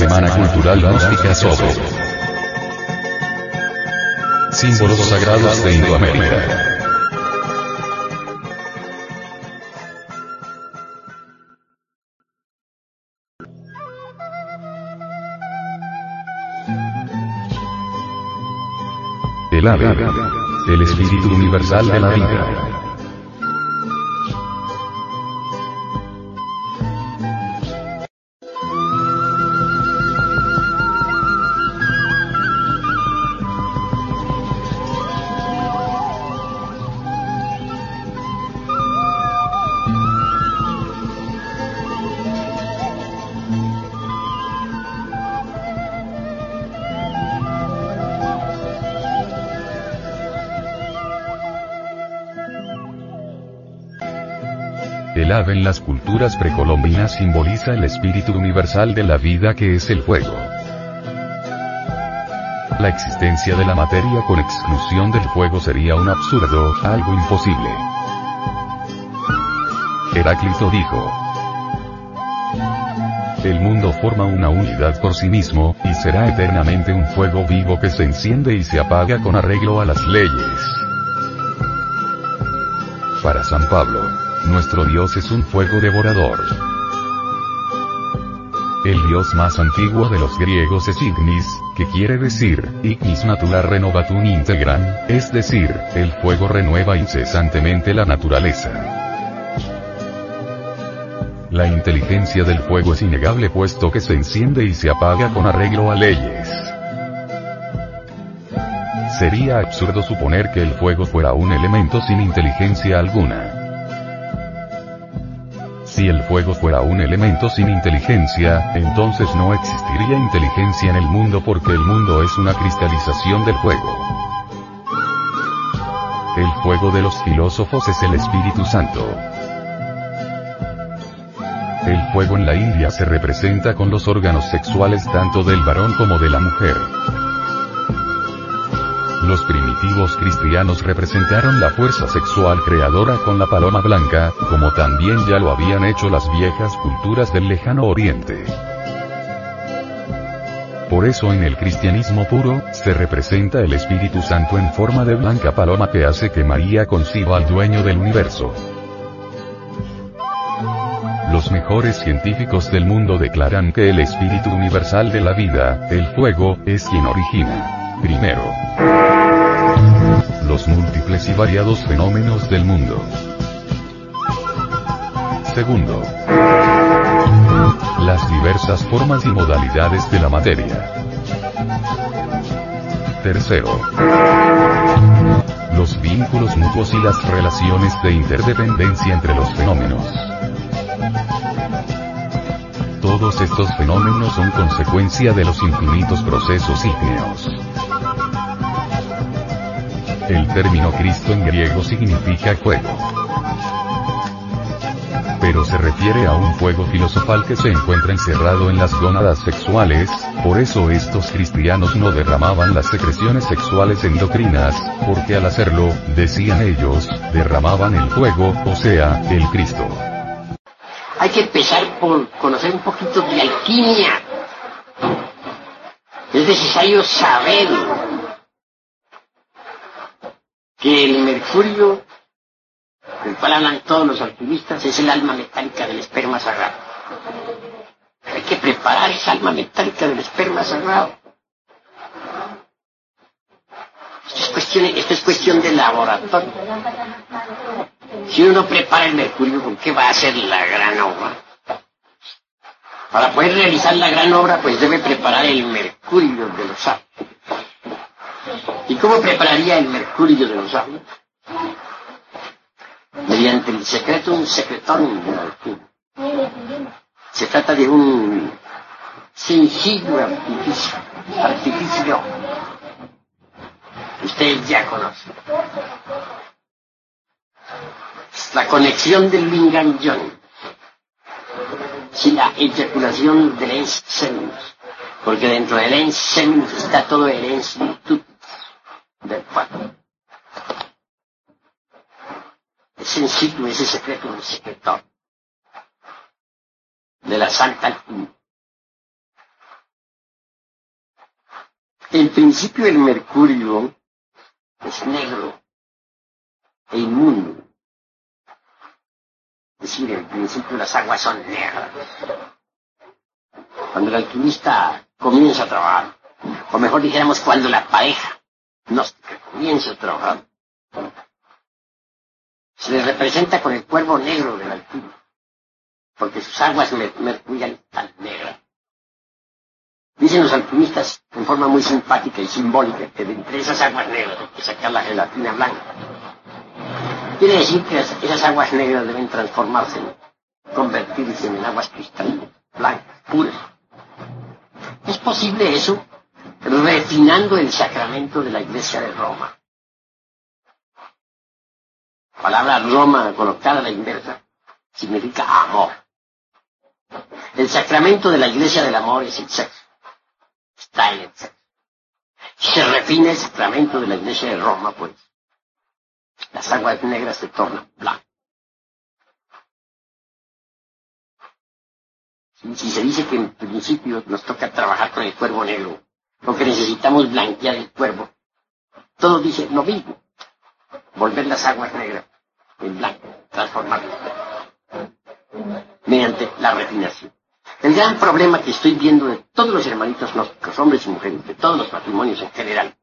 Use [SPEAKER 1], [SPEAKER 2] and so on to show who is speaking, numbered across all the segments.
[SPEAKER 1] Semana Cultural Gnóstica sobre símbolos sagrados de Indoamérica. El ave, el espíritu universal de la vida. En las culturas precolombinas simboliza el espíritu universal de la vida que es el fuego. La existencia de la materia con exclusión del fuego sería un absurdo, algo imposible. Heráclito dijo, el mundo forma una unidad por sí mismo, y será eternamente un fuego vivo que se enciende y se apaga con arreglo a las leyes. Para San Pablo, nuestro Dios es un fuego devorador. El dios más antiguo de los griegos es Ignis, que quiere decir, Ignis natura renovatum integran, es decir, el fuego renueva incesantemente la naturaleza. La inteligencia del fuego es innegable puesto que se enciende y se apaga con arreglo a leyes. Sería absurdo suponer que el fuego fuera un elemento sin inteligencia alguna. Si el fuego fuera un elemento sin inteligencia, entonces no existiría inteligencia en el mundo porque el mundo es una cristalización del fuego. El fuego de los filósofos es el Espíritu Santo. El fuego en la India se representa con los órganos sexuales tanto del varón como de la mujer. Los primitivos cristianos representaron la fuerza sexual creadora con la paloma blanca, como también ya lo habían hecho las viejas culturas del lejano oriente. Por eso en el cristianismo puro, se representa el Espíritu Santo en forma de blanca paloma que hace que María conciba al dueño del universo. Los mejores científicos del mundo declaran que el espíritu universal de la vida, el fuego, es quien origina. Primero, los múltiples y variados fenómenos del mundo. Segundo, las diversas formas y modalidades de la materia. Tercero, los vínculos mutuos y las relaciones de interdependencia entre los fenómenos. Todos estos fenómenos son consecuencia de los infinitos procesos ígneos. El término Cristo en griego significa fuego. Pero se refiere a un fuego filosofal que se encuentra encerrado en las gónadas sexuales, por eso estos cristianos no derramaban las secreciones sexuales endocrinas, porque al hacerlo, decían ellos, derramaban el fuego, o sea, el Cristo.
[SPEAKER 2] Hay que empezar por conocer un poquito de alquimia. Es necesario saber que el mercurio, del cual hablan todos los alquimistas, es el alma metálica del esperma sagrado. Hay que preparar esa alma metálica del esperma sagrado. Esto es cuestión, esto es cuestión de laboratorio. Si uno prepara el mercurio, ¿con qué va a hacer la gran obra? Para poder realizar la gran obra, pues debe preparar el mercurio de los átomos. ¿Y cómo prepararía el mercurio de los átomos? Mediante el secreto, un secretón de la. Se trata de un sencillo artificio, artificio. Ustedes ya conocen. La conexión del Lingam-Yon. Si la eyaculación del ens. Porque dentro del ens está todo el ens del cuerpo. Es sencillo ese secreto del secretor. De la Santa Alquimia. En principio el mercurio es negro e inmundo. Es decir, en principio las aguas son negras. Cuando el alquimista comienza a trabajar, o mejor dijéramos cuando la pareja gnóstica comienza a trabajar, se le representa con el cuervo negro del alquimista, porque sus aguas mercuriales están negras. Dicen los alquimistas en forma muy simpática y simbólica que de entre esas aguas negras hay que sacar la gelatina blanca. Quiere decir que esas aguas negras deben transformarse, convertirse en aguas cristalinas, blancas, puras. ¿Es posible eso? Refinando el sacramento de la Iglesia de Roma. La palabra Roma colocada a la inversa significa amor. El sacramento de la Iglesia del Amor es el sexo está en el Se refina el sacramento de la iglesia de Roma, pues. Las aguas negras se tornan blancas. Si se dice que en principio nos toca trabajar con el cuervo negro, porque necesitamos blanquear el cuervo, todo dice lo mismo. Volver las aguas negras en blanco, transformarlas mediante la refinación. El gran problema que estoy viendo de todos los hermanitos gnósticos, hombres y mujeres, de todos los matrimonios en general,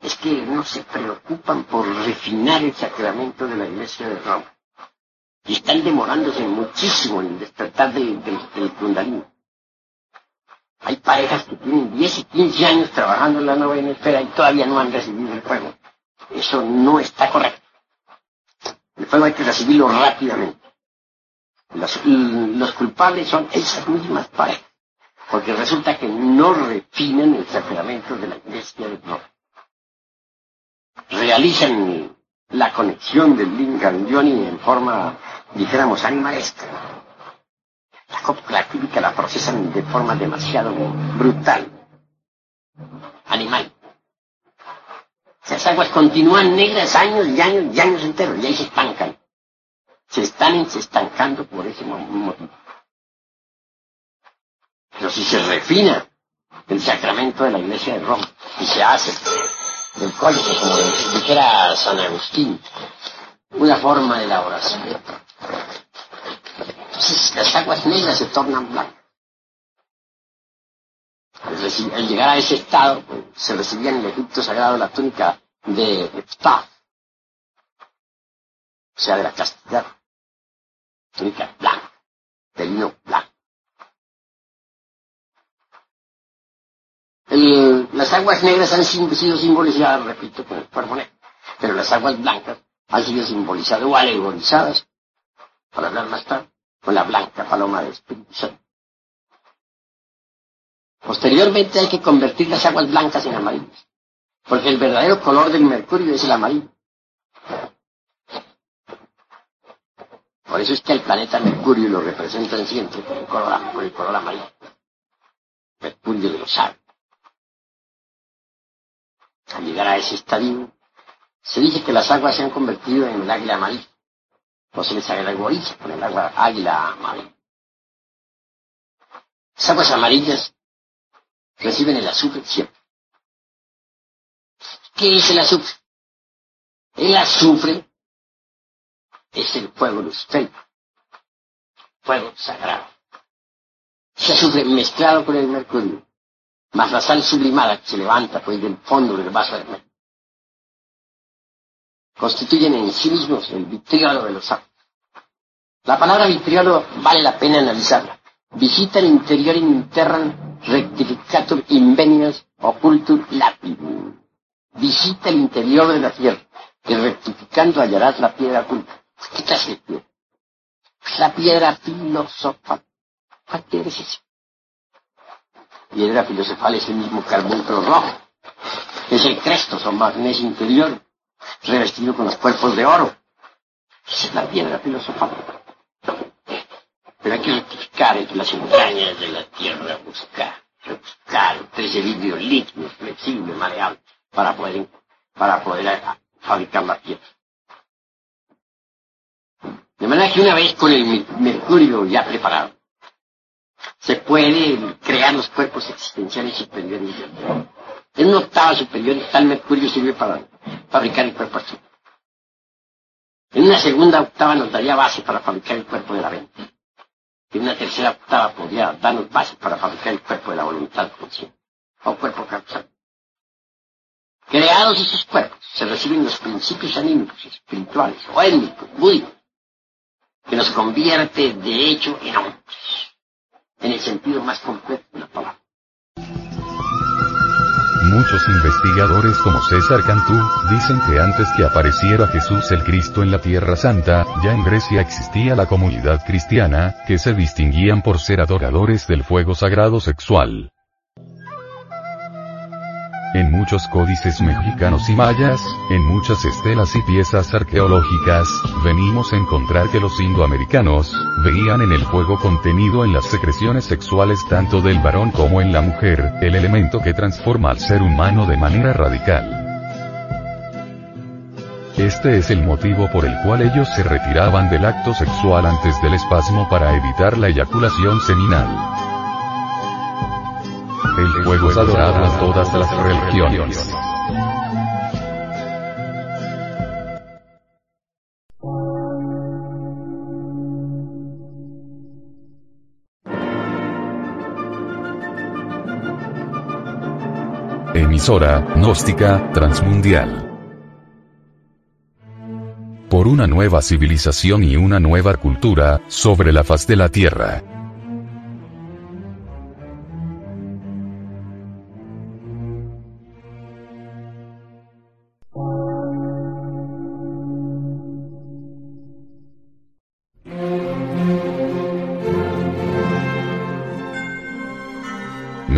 [SPEAKER 2] es que no se preocupan por refinar el sacramento de la Iglesia de Roma. Y están demorándose muchísimo en despertar del, del, Hay parejas que tienen 10 y 15 años trabajando en la novena esfera y todavía no han recibido el fuego. Eso no está correcto. El fuego hay que recibirlo rápidamente. Los, culpables son esas mismas parejas, porque resulta que no refinan el sacramento de la iglesia de Dios. Realizan la conexión del Lincoln Johnny en forma, dijéramos, animalesca. La copla química la procesan de forma demasiado brutal, animal. Esas aguas continúan negras años y años y años enteros y ahí se estancan se están estancando por ese motivo. Pero si se refina el sacramento de la iglesia de Roma y se hace del código, como dijera San Agustín, una forma de la oración. Las aguas negras se tornan blancas. Al, llegar a ese estado, pues, se recibía en el Egipto sagrado la túnica de Eftaf, o sea, de la castidad túnica blanca, de lino blanco. las aguas negras han sido simbolizadas, repito, con el cuerpo negro, pero las aguas blancas han sido simbolizadas o alegorizadas, para hablar más tarde, con la blanca paloma de Espíritu Santo. Posteriormente hay que convertir las aguas blancas en amarillas, porque el verdadero color del mercurio es el amarillo. Por eso es que el planeta Mercurio lo representan siempre con el color, con el color amarillo. Mercurio de los aires. Al llegar a ese estadio, se dice que las aguas se han convertido en el águila amarilla. O se les alegoriza con el agua águila amarilla. Las aguas amarillas reciben el azufre siempre. ¿Qué es el azufre? El azufre es el fuego luciférico, fuego sagrado. Se azufre mezclado con el mercurio, más la sal sublimada que se levanta pues del fondo del vaso de mercurio. Constituyen en sí mismos el vitriolo de los ojos. La palabra vitriolo vale la pena analizarla. Visita el interior interran rectificatur invenios ocultur lapidum. Visita el interior de la tierra, que rectificando hallarás la piedra oculta. ¿Qué clase de piedra? La piedra filosofal. ¿Cuál piedra es eso? Piedra filosofal es el mismo carbunclo rojo. Es el crestos o magnesio interior, revestido con los cuerpos de oro. Es la piedra filosofal. Pero hay que rectificar entre las entrañas de la tierra, buscar, buscar entre ese vidrio líquido, flexible, para poder, para poder fabricar la piedra. De manera que una vez con el mercurio ya preparado, se puede crear los cuerpos existenciales superiores. En una octava superior tal mercurio sirve para fabricar el cuerpo astral. En una segunda octava nos daría base para fabricar el cuerpo de la mente. En una tercera octava podría darnos base para fabricar el cuerpo de la voluntad consciente o cuerpo causal. Creados esos cuerpos, se reciben los principios anímicos, espirituales o étnicos, búdicos, que nos convierte de hecho en hombres, en el sentido más completo de la palabra.
[SPEAKER 1] Muchos investigadores como César Cantú, dicen que antes que apareciera Jesús el Cristo en la Tierra Santa, ya en Grecia existía la comunidad cristiana, que se distinguían por ser adoradores del fuego sagrado sexual. En muchos códices mexicanos y mayas, en muchas estelas y piezas arqueológicas, venimos a encontrar que los indoamericanos, veían en el fuego contenido en las secreciones sexuales tanto del varón como en la mujer, el elemento que transforma al ser humano de manera radical. Este es el motivo por el cual ellos se retiraban del acto sexual antes del espasmo para evitar la eyaculación seminal. El fuego es adorado en todas las religiones. Emisora, gnóstica, transmundial. Por una nueva civilización y una nueva cultura, sobre la faz de la Tierra.